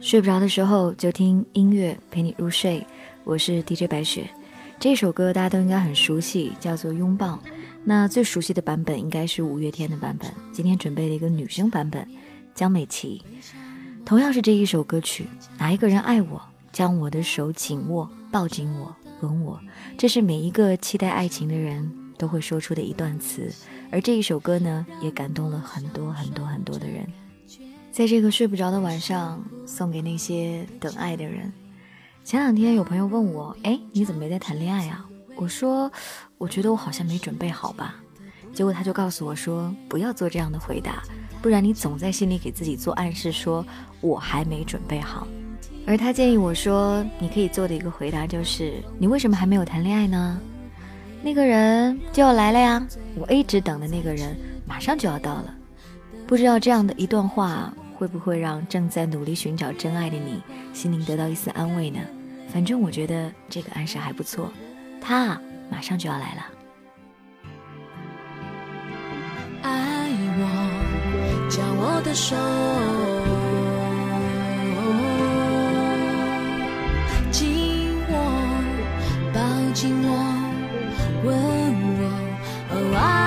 睡不着的时候就听音乐陪你入睡，我是 DJ 白雪。这首歌大家都应该很熟悉，叫做《拥抱》。那最熟悉的版本应该是五月天的版本。今天准备了一个女生版本，江美琪。同样是这一首歌曲，哪一个人爱我，将我的手紧握，抱紧我，吻我，这是每一个期待爱情的人都会说出的一段词。而这一首歌呢，也感动了很多很多很多的人。在这个睡不着的晚上，送给那些等爱的人。前两天有朋友问我：“哎，你怎么没在谈恋爱啊？”我说：“我觉得我好像没准备好吧。”结果他就告诉我说：“不要做这样的回答，不然你总在心里给自己做暗示，说我还没准备好。”而他建议我说：“你可以做的一个回答就是，你为什么还没有谈恋爱呢？那个人就要来了呀，我一直等的那个人马上就要到了。不知道这样的一段话。”会不会让正在努力寻找真爱的你心灵得到一丝安慰呢？反正我觉得这个暗示还不错，他马上就要来了。爱我，将我的手紧握，抱紧我。问我。